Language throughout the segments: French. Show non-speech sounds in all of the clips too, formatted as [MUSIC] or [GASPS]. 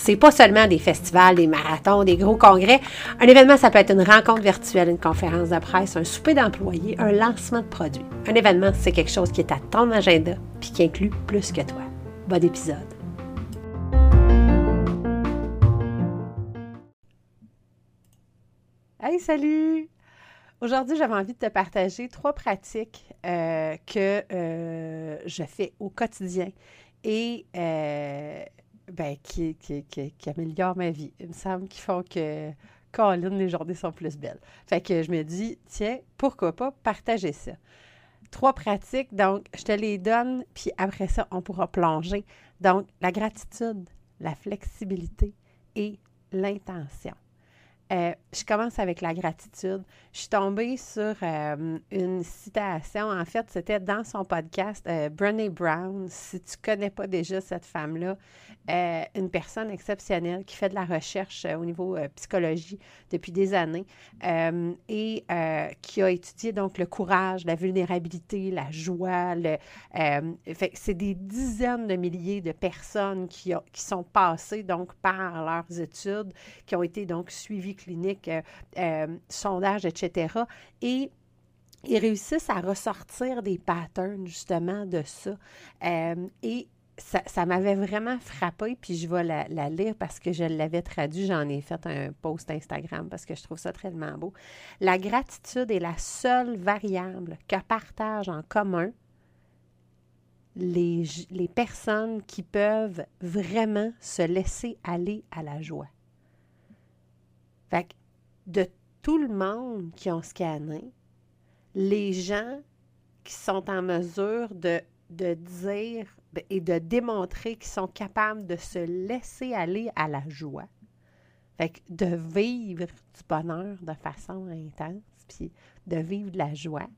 C'est pas seulement des festivals, des marathons, des gros congrès. Un événement, ça peut être une rencontre virtuelle, une conférence de presse, un souper d'employés, un lancement de produits. Un événement, c'est quelque chose qui est à ton agenda puis qui inclut plus que toi. Bon épisode. Hey, salut! Aujourd'hui, j'avais envie de te partager trois pratiques euh, que euh, je fais au quotidien et euh, ben, qui, améliorent ma vie. Il me semble qu'ils font que, Colin, les journées sont plus belles. Fait que je me dis, tiens, pourquoi pas partager ça? Trois pratiques, donc je te les donne, puis après ça, on pourra plonger. Donc, la gratitude, la flexibilité et l'intention. Euh, je commence avec la gratitude. Je suis tombée sur euh, une citation. En fait, c'était dans son podcast, euh, Brené Brown. Si tu connais pas déjà cette femme-là, euh, une personne exceptionnelle qui fait de la recherche au niveau psychologie depuis des années et qui a étudié donc le courage, la vulnérabilité, la joie. C'est des dizaines de milliers de personnes qui, qui sont passées donc par leurs études, qui ont été donc suivies cliniques, euh, euh, sondages, etc. Et ils réussissent à ressortir des patterns justement de ça. Euh, et ça, m'avait vraiment frappé, puis je vais la, lire parce que je l'avais traduit. J'en ai fait un post Instagram parce que je trouve ça tellement beau. La gratitude est la seule variable que partagent en commun les, les personnes qui peuvent vraiment se laisser aller à la joie. Fait que de tout le monde qui ont scanné, les gens qui sont en mesure de, de dire et de démontrer qu'ils sont capables de se laisser aller à la joie, fait que de vivre du bonheur de façon intense, puis de vivre de la joie,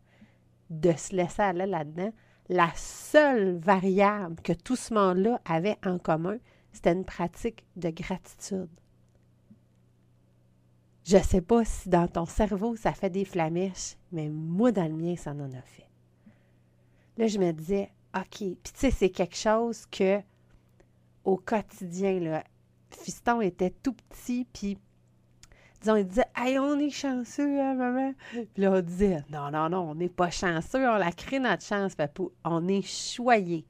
de se laisser aller là-dedans, la seule variable que tout ce monde-là avait en commun, c'était une pratique de gratitude. Je ne sais pas si dans ton cerveau, ça fait des flamèches, mais moi, dans le mien, ça en a fait. Là, je me disais, OK. Puis, tu sais, c'est quelque chose que, au quotidien, là, Fiston était tout petit, puis, disons, il disait, Hey, on est chanceux, hein, maman? Puis là, on disait, Non, non, non, on n'est pas chanceux, on la crée notre chance, papou. On est choyé.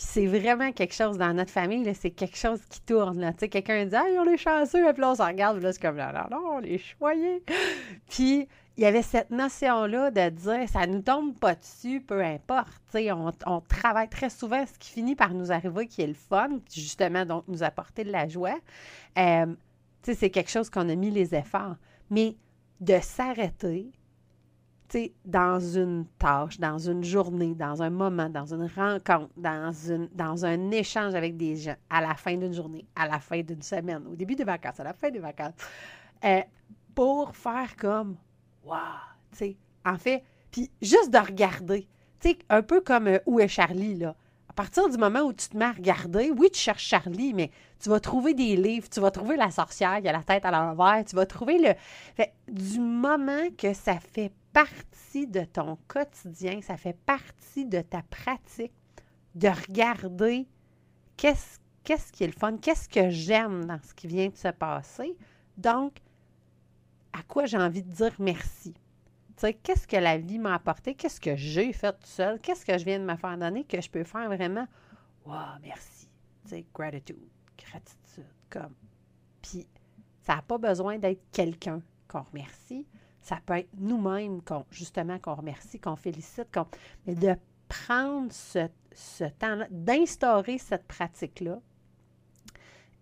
Puis c'est vraiment quelque chose dans notre famille, c'est quelque chose qui tourne. Sais, quelqu'un dit Ah, on est chanceux, et puis là, on s'en regarde, là, c'est comme là, non, non, on est choyés. [GASPS] puis il y avait cette notion-là de dire ça nous tombe pas dessus, peu importe. On, on, travaille très souvent ce qui finit par nous arriver, qui est le fun, justement, donc nous apporter de la joie. Euh, c'est quelque chose qu'on a mis les efforts. Mais de s'arrêter, dans une tâche, dans une journée, dans un moment, dans une rencontre, dans, une, dans un échange avec des gens, à la fin d'une journée, à la fin d'une semaine, au début des vacances, à la fin des vacances, euh, pour faire comme, wow, tu sais, en fait, puis juste de regarder, tu sais, un peu comme euh, Où est Charlie, là? À partir du moment où tu te mets à regarder, oui, tu cherches Charlie, mais tu vas trouver des livres, tu vas trouver la sorcière qui a la tête à l'envers, tu vas trouver le... Fait, du moment que ça fait partie de ton quotidien, ça fait partie de ta pratique de regarder qu'est-ce qui est le fun, qu'est-ce que j'aime dans ce qui vient de se passer. Donc, à quoi j'ai envie de dire merci? Qu'est-ce que la vie m'a apporté, qu'est-ce que j'ai fait tout seul, qu'est-ce que je viens de me faire donner que je peux faire vraiment, wow, merci. Tu sais, gratitude, gratitude, comme. Puis, ça n'a pas besoin d'être quelqu'un qu'on remercie. Ça peut être nous-mêmes, qu'on, justement, qu'on remercie, qu'on félicite, qu'on, mais de prendre ce, ce temps-là, d'instaurer cette pratique-là.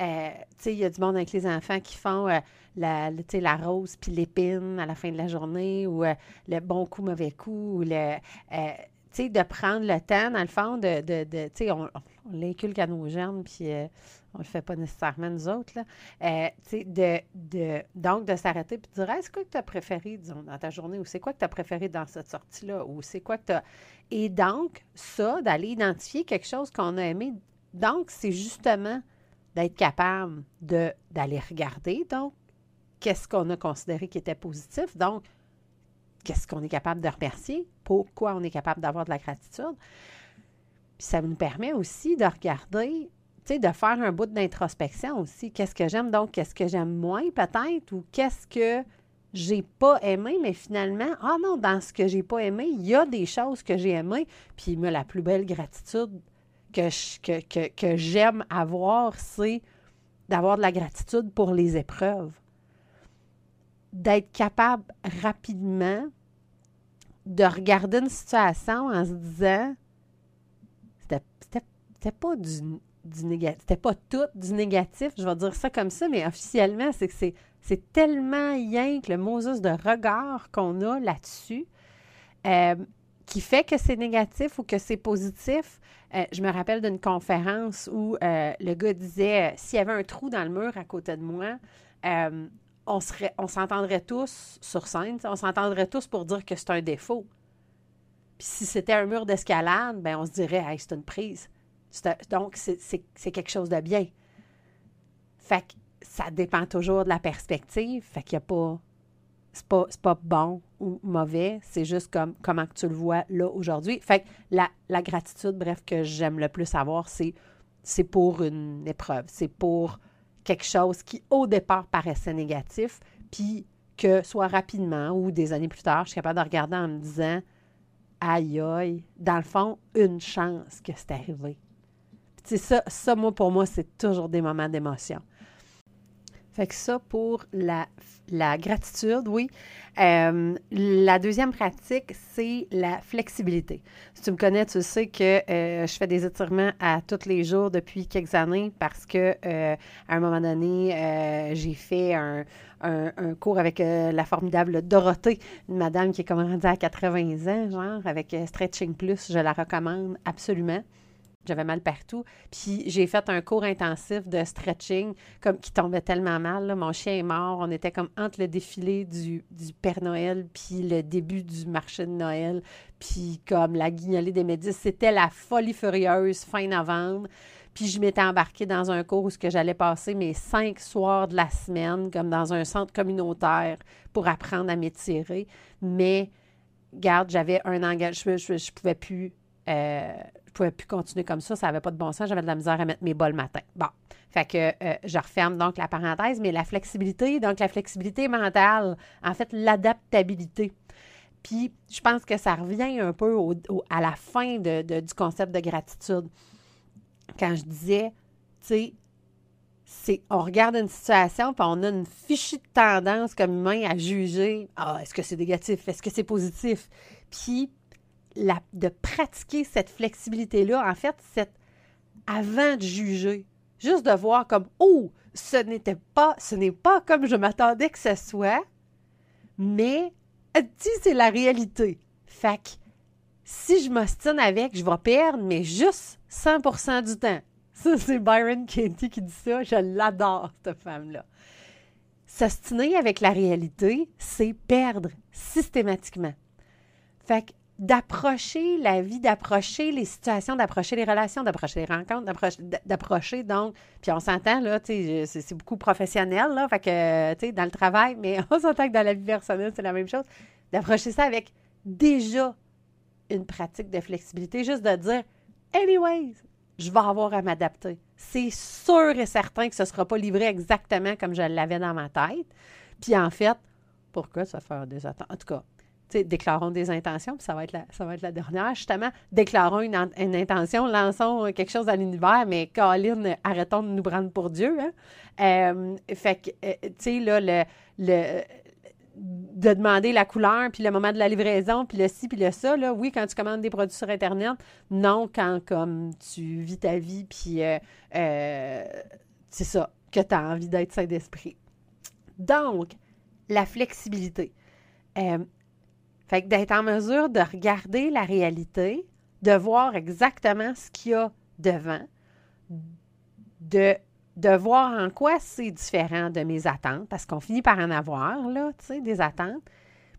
Euh, il y a du monde avec les enfants qui font euh, la, la rose puis l'épine à la fin de la journée ou euh, le bon coup, mauvais coup. Ou le, de prendre le temps, dans le fond, de, de, de tu sais, on, on l'inculque à nos jeunes, puis euh, on le fait pas nécessairement nous autres, là. Euh, tu sais, de, de, donc, de s'arrêter puis de dire, c'est quoi que tu as préféré, disons, dans ta journée, ou c'est quoi que tu as préféré dans cette sortie-là, ou c'est quoi que tu as... Et donc, ça, d'aller identifier quelque chose qu'on a aimé, donc, c'est justement d'être capable d'aller regarder, donc, qu'est-ce qu'on a considéré qui était positif, donc, qu'est-ce qu'on est capable de remercier, pourquoi on est capable d'avoir de la gratitude. Puis ça nous permet aussi de regarder, tu sais, de faire un bout d'introspection aussi. Qu'est-ce que j'aime donc, qu'est-ce que j'aime moins peut-être, ou qu'est-ce que j'ai pas aimé, mais finalement, ah non, dans ce que j'ai pas aimé, il y a des choses que j'ai aimées. Puis moi, la plus belle gratitude que, j'aime avoir, c'est d'avoir de la gratitude pour les épreuves. D'être capable rapidement de regarder une situation en se disant c'était pas du, négatif, c'était pas tout du négatif, je vais dire ça comme ça, mais officiellement, c'est que c'est, c'est tellement rien que le Moses de regard qu'on a là-dessus euh, qui fait que c'est négatif ou que c'est positif. Euh, je me rappelle d'une conférence où euh, le gars disait s'il y avait un trou dans le mur à côté de moi, on, s'entendrait tous sur scène, on s'entendrait tous pour dire que c'est un défaut. Puis si c'était un mur d'escalade, ben on se dirait hey, c'est une prise. Donc, c'est quelque chose de bien. Fait que ça dépend toujours de la perspective. Fait qu'il n'y a pas. C'est pas, pas bon ou mauvais. C'est juste comme comment tu le vois là aujourd'hui. Fait que la, la gratitude, bref, que j'aime le plus avoir, c'est c'est pour une épreuve. C'est pour quelque chose qui, au départ, paraissait négatif, puis que soit rapidement ou des années plus tard, je suis capable de regarder en me disant aïe aïe, dans le fond, une chance que c'est arrivé. C'est ça, ça, moi, pour moi, c'est toujours des moments d'émotion. Fait que ça pour la, la gratitude, oui. Euh, la deuxième pratique, c'est la flexibilité. Si tu me connais, tu sais que euh, je fais des étirements à tous les jours depuis quelques années parce que euh, à un moment donné, j'ai fait un, un, cours avec la formidable Dorothée, une madame qui est comme rendue à 80 ans, genre, avec Stretching Plus. Je la recommande absolument. J'avais mal partout. Puis j'ai fait un cours intensif de stretching comme qui tombait tellement mal. Mon chien est mort. On était comme entre le défilé du, Père Noël puis le début du marché de Noël. Puis comme la guignolée des médis. C'était la folie furieuse fin novembre. Puis je m'étais embarquée dans un cours où j'allais passer mes cinq soirs de la semaine, comme dans un centre communautaire, pour apprendre à m'étirer. Mais, garde, j'avais un engagement, je ne pouvais plus euh, pouvais plus continuer comme ça, ça n'avait pas de bon sens, j'avais de la misère à mettre mes bas le matin. Bon, fait que euh, je referme donc la parenthèse, mais la flexibilité, donc la flexibilité mentale, en fait, l'adaptabilité. Puis, je pense que ça revient un peu à la fin de, du concept de gratitude. Quand je disais, tu sais, on regarde une situation, puis on a une fichue de tendance comme humain à juger, ah, est-ce que c'est négatif, est-ce que c'est positif? Puis, de pratiquer cette flexibilité-là, en fait, c'est avant de juger, juste de voir comme oh, ce n'était pas, ce n'est pas comme je m'attendais que ce soit, mais si c'est la réalité. Fait que si je m'ostine avec, je vais perdre, mais juste 100% du temps. [LAUGHS] Ça, c'est Byron Katie qui dit ça. Je l'adore, cette femme-là. S'ostiner avec la réalité, c'est perdre systématiquement. Fait que d'approcher la vie, d'approcher les situations, d'approcher les relations, d'approcher les rencontres, d'approcher donc, puis on s'entend, là, c'est beaucoup professionnel, là, fait que, tu sais, dans le travail, mais [LAUGHS] on s'entend que dans la vie personnelle, c'est la même chose, d'approcher ça avec déjà une pratique de flexibilité, juste de dire, anyways, je vais avoir à m'adapter. C'est sûr et certain que ce ne sera pas livré exactement comme je l'avais dans ma tête. Puis en fait, pourquoi ça fait des attentes? En tout cas, déclarons des intentions, puis ça va être la, ça va être la dernière, justement. Déclarons une, intention, lançons quelque chose à l'univers, mais Colin, arrêtons de nous prendre pour Dieu. Hein? Euh, fait que, euh, tu sais, là, le, le, de demander la couleur, puis le moment de la livraison, puis le ci, puis le ça, là, oui, quand tu commandes des produits sur Internet, non, quand, comme, tu vis ta vie, puis euh, c'est ça, que tu as envie d'être sain d'esprit. Donc, la flexibilité Fait que d'être en mesure de regarder la réalité, de voir exactement ce qu'il y a devant, de, de voir en quoi c'est différent de mes attentes, parce qu'on finit par en avoir, là, tu sais, des attentes,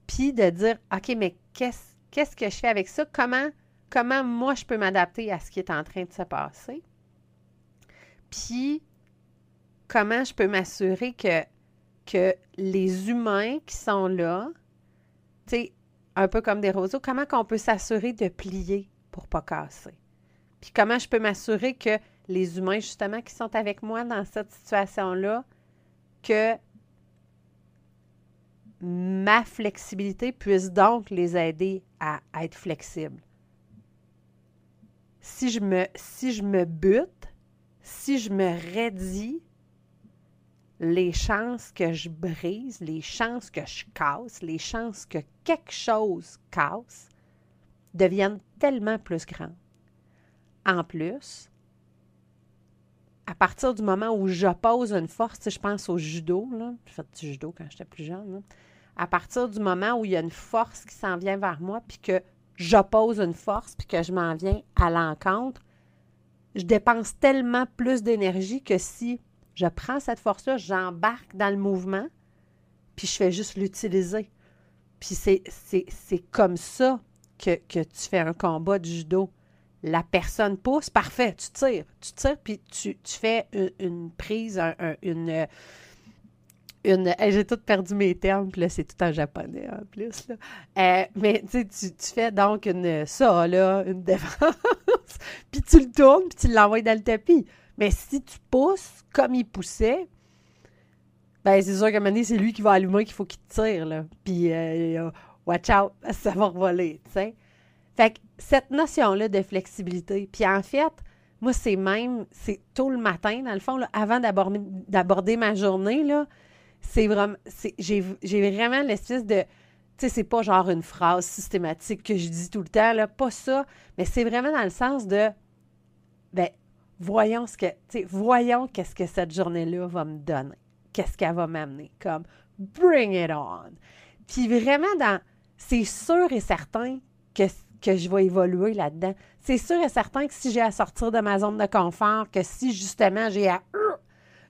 puis de dire, OK, mais qu'est-ce, que je fais avec ça? Comment, comment moi je peux m'adapter à ce qui est en train de se passer? Puis, comment je peux m'assurer que, que les humains qui sont là, tu sais, un peu comme des roseaux, comment qu'on peut s'assurer de plier pour pas casser? Puis comment je peux m'assurer que les humains, justement, qui sont avec moi dans cette situation-là, que ma flexibilité puisse donc les aider à, être flexibles? Si je me, si je me bute, si je me raidis, les chances que je brise, les chances que je casse, les chances que quelque chose casse deviennent tellement plus grandes. En plus, à partir du moment où j'oppose une force, je pense au judo, j'ai fait du judo quand j'étais plus jeune, à partir du moment où il y a une force qui s'en vient vers moi, puis que j'oppose une force, puis que je m'en viens à l'encontre, je dépense tellement plus d'énergie que si je prends cette force-là, j'embarque dans le mouvement, puis je fais juste l'utiliser. Puis c'est, comme ça que, tu fais un combat de judo. La personne pousse, parfait, tu tires. Tu tires, puis tu, fais une, prise, une. une j'ai tout perdu mes termes, puis là, c'est tout en japonais en plus. Euh, mais tu, tu fais donc une ça, là, une défense, [LAUGHS] puis tu le tournes, puis tu l'envoies dans le tapis. Mais si tu pousses comme il poussait, ben c'est sûr qu'à un moment donné, c'est lui qui va allumer qu'il faut qu'il tire, là. Puis, euh, watch out, [LAUGHS] ça va revoler, tu sais. Fait que cette notion-là de flexibilité, puis en fait, moi, c'est même, c'est tôt le matin, dans le fond, là, avant d'aborder ma journée, là, c'est vraiment, j'ai vraiment l'espèce de, tu sais, c'est pas genre une phrase systématique que je dis tout le temps, là, pas ça, mais c'est vraiment dans le sens de, ben, voyons ce que, voyons qu'est-ce que cette journée-là va me donner. Qu'est-ce qu'elle va m'amener? Comme, bring it on. Puis vraiment, dans, c'est sûr et certain que, que je vais évoluer là-dedans. C'est sûr et certain que si j'ai à sortir de ma zone de confort, que si justement j'ai à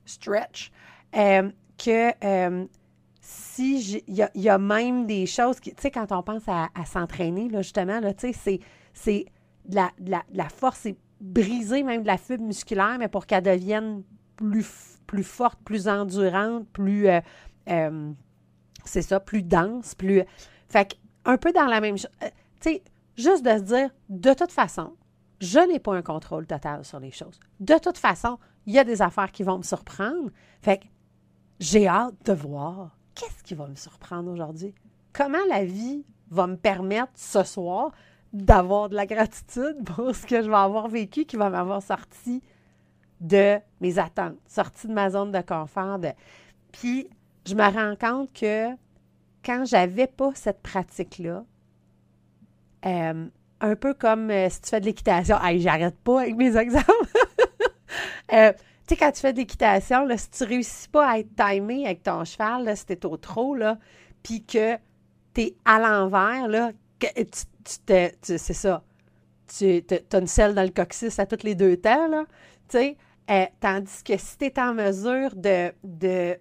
stretch, euh, que euh, si il y, a même des choses qui, tu sais, quand on pense à, s'entraîner, là, justement, là, tu sais, c'est, la, la, la force, c'est briser même de la fibre musculaire, mais pour qu'elle devienne plus, forte, plus endurante, plus, euh, euh, c'est ça, plus dense, plus... Fait un peu dans la même chose. Euh, tu sais, juste de se dire, de toute façon, je n'ai pas un contrôle total sur les choses. De toute façon, il y a des affaires qui vont me surprendre. Fait que j'ai hâte de voir qu'est-ce qui va me surprendre aujourd'hui. Comment la vie va me permettre ce soir d'avoir de la gratitude [LAUGHS] pour ce que je vais avoir vécu qui va m'avoir sorti de mes attentes, sorti de ma zone de confort. Puis, je me rends compte que quand j'avais pas cette pratique-là, euh, un peu comme euh, si tu fais de l'équitation, hey, j'arrête pas avec mes exemples. [LAUGHS] Euh, tu sais, quand tu fais de l'équitation, si tu réussis pas à être timé avec ton cheval, là, si au trop, là, puis que tu es à l'envers, c'est ça. Tu as une selle dans le coccyx à tous les deux temps, là. Tu sais, euh, tandis que si tu es en mesure de, de,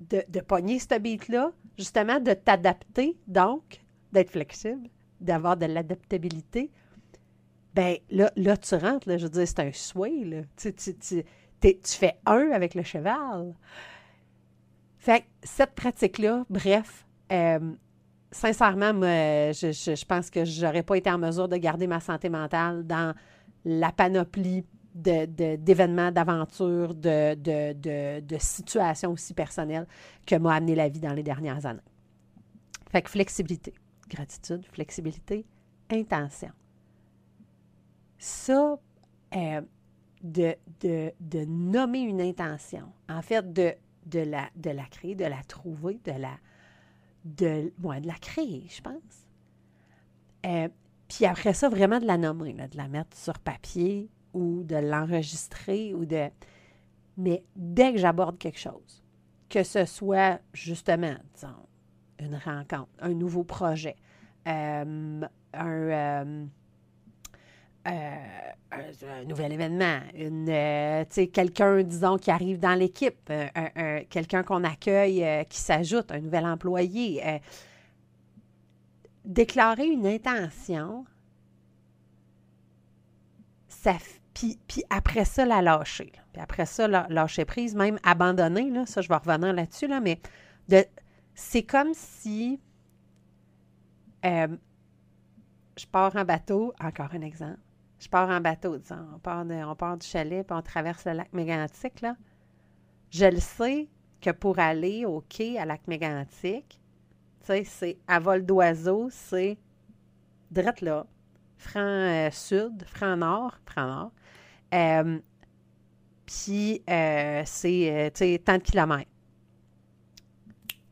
de, pogner ce beat-là, justement, de t'adapter, donc, d'être flexible, d'avoir de l'adaptabilité, ben là, là, tu rentres, là, je veux dire, c'est un sway, là. Tu, tu, tu, tu fais un avec le cheval. Fait que cette pratique-là, bref, euh, sincèrement, je, pense que je n'aurais pas été en mesure de garder ma santé mentale dans la panoplie d'événements, d'aventures, de, situations aussi personnelles que m'a amené la vie dans les dernières années. Fait que flexibilité, gratitude, flexibilité, intention. Ça, euh, de, de, nommer une intention, en fait, de, de, la, de la créer, de la trouver, de la, de, de la créer, je pense. Euh, puis après ça, vraiment de la nommer, de la mettre sur papier ou de l'enregistrer ou de. Mais dès que j'aborde quelque chose, que ce soit justement, une rencontre, un nouveau projet, un, un, nouvel événement, une, quelqu'un, disons, qui arrive dans l'équipe, quelqu'un qu'on accueille qui s'ajoute, un nouvel employé. déclarer une intention, ça, puis, après ça, la lâcher. Puis après ça, lâcher prise, même abandonner, là, ça, je vais revenir là-dessus, là, mais de, c'est comme si euh, je pars en bateau, encore un exemple. Je pars en bateau, disons, on part, on part du chalet, puis on traverse le lac Mégantic, là. Je le sais que pour aller au quai à lac Mégantic, tu sais, c'est à vol d'oiseau, c'est direct là, franc euh, sud, franc nord, franc nord. Euh, puis euh, c'est, tu sais, tant de kilomètres.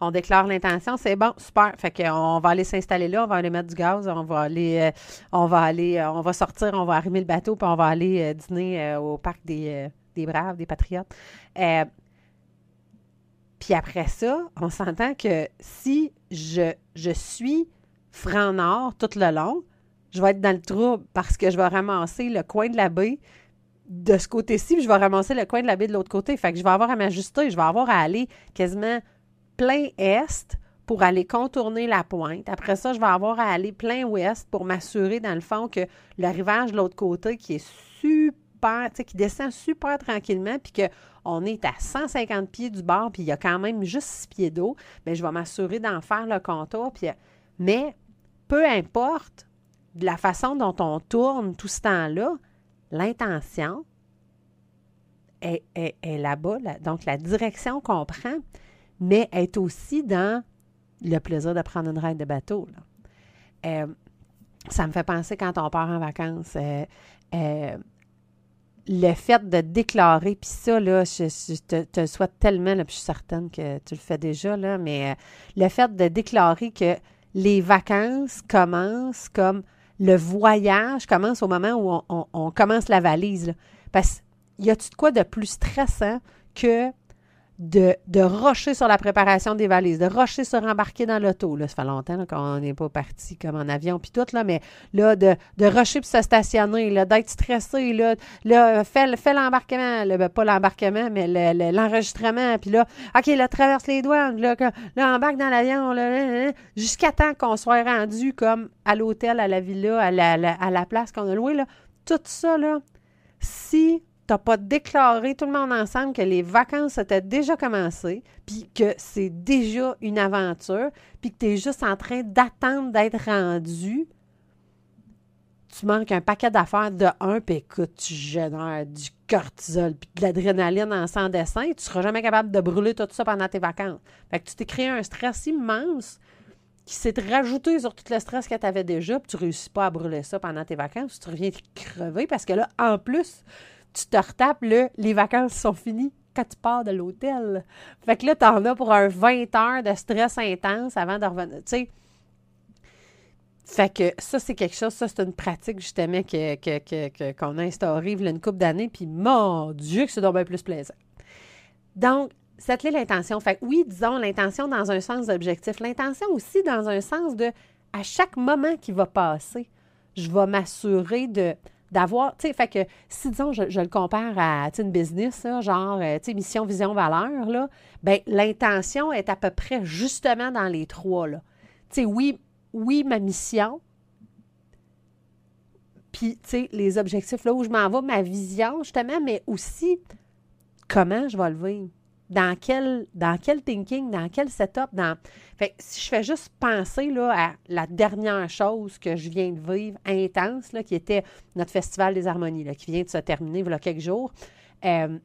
On déclare l'intention, c'est bon, super. Fait qu'on va aller s'installer là, on va aller mettre du gaz, on va aller, on va aller, on va sortir, on va arrimer le bateau, puis on va aller dîner au parc des, des Braves, des Patriotes. puis après ça, on s'entend que si je, je suis franc nord tout le long, je vais être dans le trouble parce que je vais ramasser le coin de la baie de ce côté-ci, puis je vais ramasser le coin de la baie de l'autre côté. Fait que je vais avoir à m'ajuster, je vais avoir à aller quasiment plein est pour aller contourner la pointe. Après ça, je vais avoir à aller plein ouest pour m'assurer, dans le fond, que le rivage de l'autre côté, qui est super, qui descend super tranquillement, puis qu'on est à 150 pieds du bord, puis il y a quand même juste 6 pieds d'eau, bien, je vais m'assurer d'en faire le contour. Mais peu importe la façon dont on tourne tout ce temps-là, l'intention est, là-bas. donc, la direction qu'on prend, mais est aussi dans le plaisir de prendre une ride de bateau. Euh, ça me fait penser quand on part en vacances. Euh, euh, le fait de déclarer, puis ça, là, je, te, souhaite tellement, puis je suis certaine que tu le fais déjà, là, mais le fait de déclarer que les vacances commencent comme le voyage commence au moment où on, commence la valise. Parce qu'il y a-tu de quoi de plus stressant que de, de rocher sur la préparation des valises, de rocher sur embarquer dans l'auto. Là, ça fait longtemps qu'on n'est pas parti comme en avion, puis tout, là, mais là, de, de rocher puis se stationner, là, d'être stressé, là, là fais, l'embarquement, ben, pas l'embarquement, mais l'enregistrement, puis là, OK, là, traverse les douanes, là, là embarque dans l'avion, là, jusqu'à temps qu'on soit rendu comme à l'hôtel, à la villa, à la, à la place qu'on a louée, là. Tout ça, là, si tu n'as pas déclaré tout le monde ensemble que les vacances étaient déjà commencées, puis que c'est déjà une aventure, puis que tu es juste en train d'attendre d'être rendu, tu manques un paquet d'affaires de un, puis écoute, tu génères du cortisol, puis de l'adrénaline en sans dessin, tu ne seras jamais capable de brûler tout ça pendant tes vacances. Fait que tu t'es créé un stress immense qui s'est rajouté sur tout le stress que tu avais déjà, puis tu ne réussis pas à brûler ça pendant tes vacances, tu reviens crever parce que là, en plus, tu te retapes, là, les vacances sont finies quand tu pars de l'hôtel. Fait que là, t'en as pour un 20 heures de stress intense avant de revenir. Tu fait que ça, c'est quelque chose, ça, c'est une pratique justement qu'on que, que, a instaurée il y a une couple d'années, puis mon Dieu, que c'est donc bien plus plaisant. Donc, cette l'intention. Fait que oui, disons l'intention dans un sens d'objectif, l'intention aussi dans un sens de à chaque moment qui va passer, je vais m'assurer de d'avoir, tu sais, fait que si, disons, je, le compare à une business, genre, euh, tu sais, mission, vision, valeur, là, bien, l'intention est à peu près justement dans les trois, là. Tu sais, oui, oui, ma mission, puis, tu sais, les objectifs, là où je m'en vais, ma vision, justement, mais aussi comment je vais le vivre dans quel, dans quel thinking, dans quel setup, dans. Fait si je fais juste penser là, à la dernière chose que je viens de vivre intense, là, qui était notre Festival des Harmonies, là, qui vient de se terminer il y a quelques jours. Euh,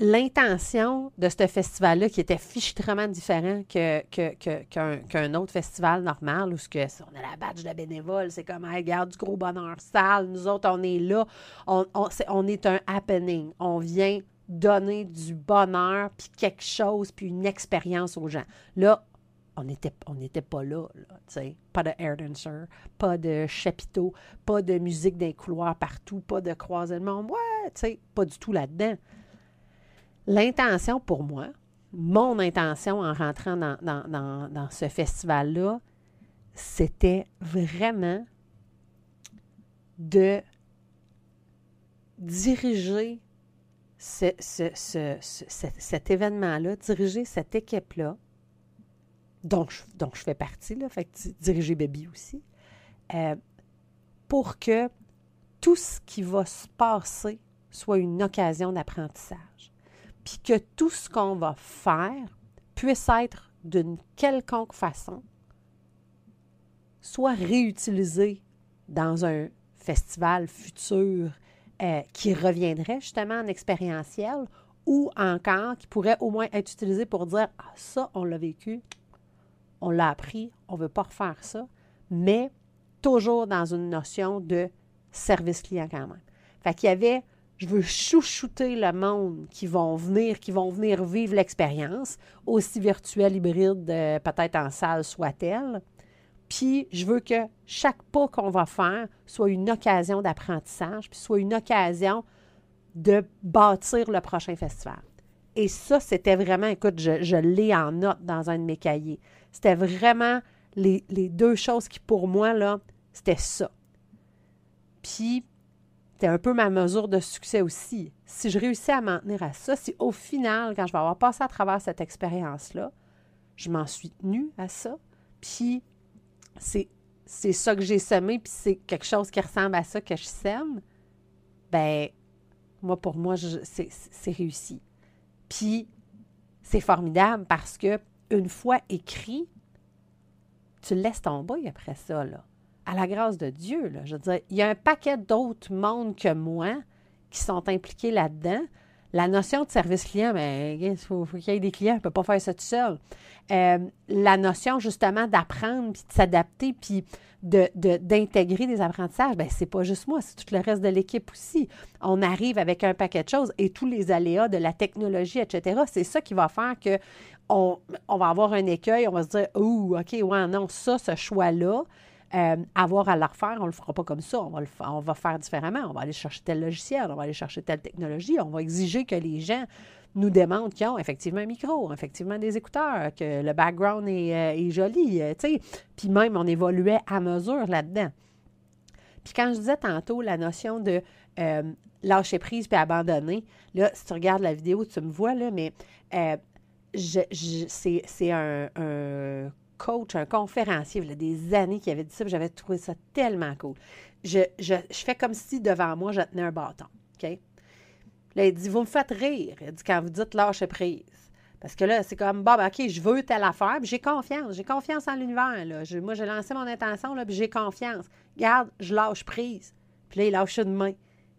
l'intention de ce festival-là, qui était fichtrement différent qu'un que, autre festival normal, où ce que, on a la badge de bénévole, c'est comme, hey, regarde du gros bonheur sale, nous autres, on est là, on, on est un happening, on vient donner du bonheur, puis quelque chose, puis une expérience aux gens. Là, on n'était pas là, là sais. pas de air dancer, pas de chapiteau, pas de musique dans les couloirs partout, pas de croisement, ouais, tu sais, pas du tout là-dedans. L'intention pour moi, mon intention en rentrant dans, dans ce festival-là, c'était vraiment de diriger cet événement-là, diriger cette équipe-là, dont je, je fais partie, là, fait diriger Baby aussi, euh, pour que tout ce qui va se passer soit une occasion d'apprentissage. Puis que tout ce qu'on va faire puisse être d'une quelconque façon soit réutilisé dans un festival futur euh, qui reviendrait justement en expérientiel ou encore qui pourrait au moins être utilisé pour dire Ah, ça, on l'a vécu, on l'a appris, on ne veut pas refaire ça, mais toujours dans une notion de service client quand même. Fait qu'il y avait, je veux chouchouter le monde qui vont venir, qui vont venir vivre l'expérience, aussi virtuelle, hybride, euh, peut-être en salle soit-elle. Puis je veux que chaque pas qu'on va faire soit une occasion d'apprentissage, puis soit une occasion de bâtir le prochain festival. Et ça, c'était vraiment, écoute, je, l'ai en note dans un de mes cahiers. C'était vraiment les, les, deux choses qui, pour moi, là, c'était ça. Puis, c'était un peu ma mesure de succès aussi. Si je réussis à m'en tenir à ça, si au final, quand je vais avoir passé à travers cette expérience-là, je m'en suis tenue à ça, puis c'est, c'est ça que j'ai semé, puis c'est quelque chose qui ressemble à ça que je sème, ben moi, pour moi, c'est, réussi. Puis, c'est formidable parce que une fois écrit, tu laisses tomber après ça, là. À la grâce de Dieu, là. Je veux dire, il y a un paquet d'autres mondes que moi qui sont impliqués là-dedans. La notion de service client, mais ben, il faut, qu'il y ait des clients, on ne peut pas faire ça tout seul. Euh, la notion justement d'apprendre, puis de s'adapter, puis d'intégrer de, des apprentissages, ben c'est pas juste moi, c'est tout le reste de l'équipe aussi. On arrive avec un paquet de choses et tous les aléas de la technologie, etc. C'est ça qui va faire que on, va avoir un écueil, on va se dire, oh, OK, ouais, non, ça, ce choix-là, euh, avoir à le refaire, on ne le fera pas comme ça. On va, le, on va faire différemment. On va aller chercher tel logiciel, on va aller chercher telle technologie. On va exiger que les gens nous démontrent qu'ils ont effectivement un micro, effectivement des écouteurs, que le background est, euh, joli. Euh, puis même, on évoluait à mesure là-dedans. Puis quand je disais tantôt la notion de lâcher prise puis abandonner, là, si tu regardes la vidéo, tu me vois, là, mais c'est un, un coach, un conférencier, il y a des années qui avait dit ça, j'avais trouvé ça tellement cool. Je, fais comme si devant moi, je tenais un bâton. OK? Là, il dit Vous me faites rire. Il dit Quand vous dites lâcher prise. Parce que là, c'est comme Bon, ben, OK, je veux telle affaire, j'ai confiance. J'ai confiance en l'univers. Là. moi, j'ai lancé mon intention, là, puis j'ai confiance. Garde, je lâche prise. Puis là, il lâche une main.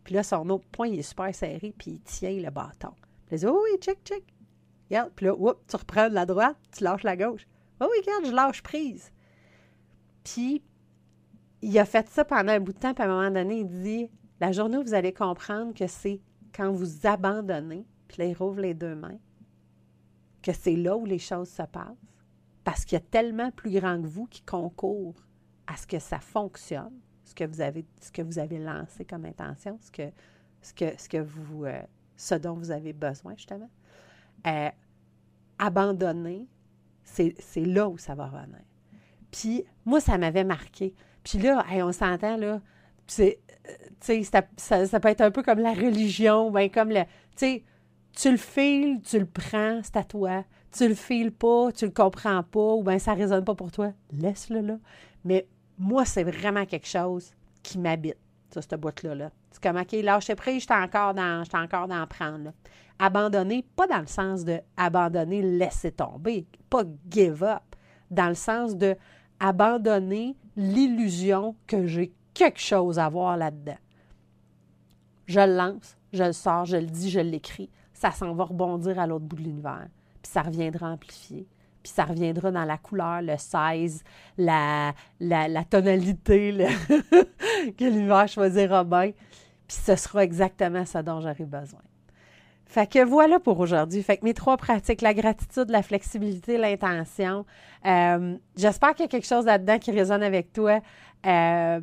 Puis là, son autre poing, il est super serré, puis il tient le bâton. Puis il dit Oh oui, check, check. Regarde, puis là, tu reprends de la droite, tu lâches la gauche. Oh oui, regarde, je lâche prise. Puis, il a fait ça pendant un bout de temps, puis à un moment donné, il dit La journée où vous allez comprendre que c'est quand vous abandonnez, puis là, il rouvre les deux mains, que c'est là où les choses se passent. Parce qu'il y a tellement plus grand que vous qui concourt à ce que ça fonctionne, ce que vous avez, ce que vous avez lancé comme intention, ce que, ce que, ce que vous, euh, ce dont vous avez besoin, justement. Euh, abandonner, c'est là où ça va revenir. Puis moi, ça m'avait marqué. Puis là, on s'entend, là, c'est, euh, ça, ça, peut être un peu comme la religion, ben comme le, tu le files, tu le prends, c'est à toi. Tu le files pas, tu le comprends pas, ou bien ça résonne pas pour toi, laisse-le là. Mais moi, c'est vraiment quelque chose qui m'habite, cette boîte-là. Là. C'est comme, OK, lâcher prise, j'étais encore dans, encore dans prendre. Abandonner, pas dans le sens de abandonner, laisser tomber, pas give up, dans le sens de abandonner l'illusion que j'ai quelque chose à voir là-dedans. Je le lance, je le sors, je le dis, je l'écris, ça s'en va rebondir à l'autre bout de l'univers, puis ça reviendra amplifié, puis ça reviendra dans la couleur, le size, la, la, tonalité [LAUGHS] que l'univers choisira bien, puis ce sera exactement ce dont j'aurai besoin. Fait que voilà pour aujourd'hui. Fait que mes trois pratiques, la gratitude, la flexibilité, l'intention. Euh, j'espère qu'il y a quelque chose là-dedans qui résonne avec toi. Euh,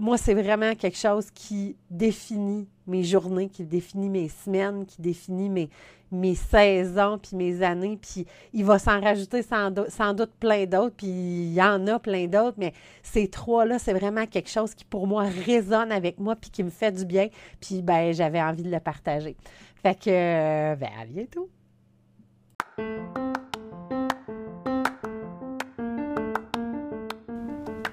moi, c'est vraiment quelque chose qui définit mes journées, qui définit mes semaines, qui définit mes, mes saisons, puis mes années, puis il va s'en rajouter sans, doute plein d'autres, puis il y en a plein d'autres, mais ces trois-là, c'est vraiment quelque chose qui, pour moi, résonne avec moi, puis qui me fait du bien, puis ben, j'avais envie de le partager. Fait que, euh, ben, à bientôt!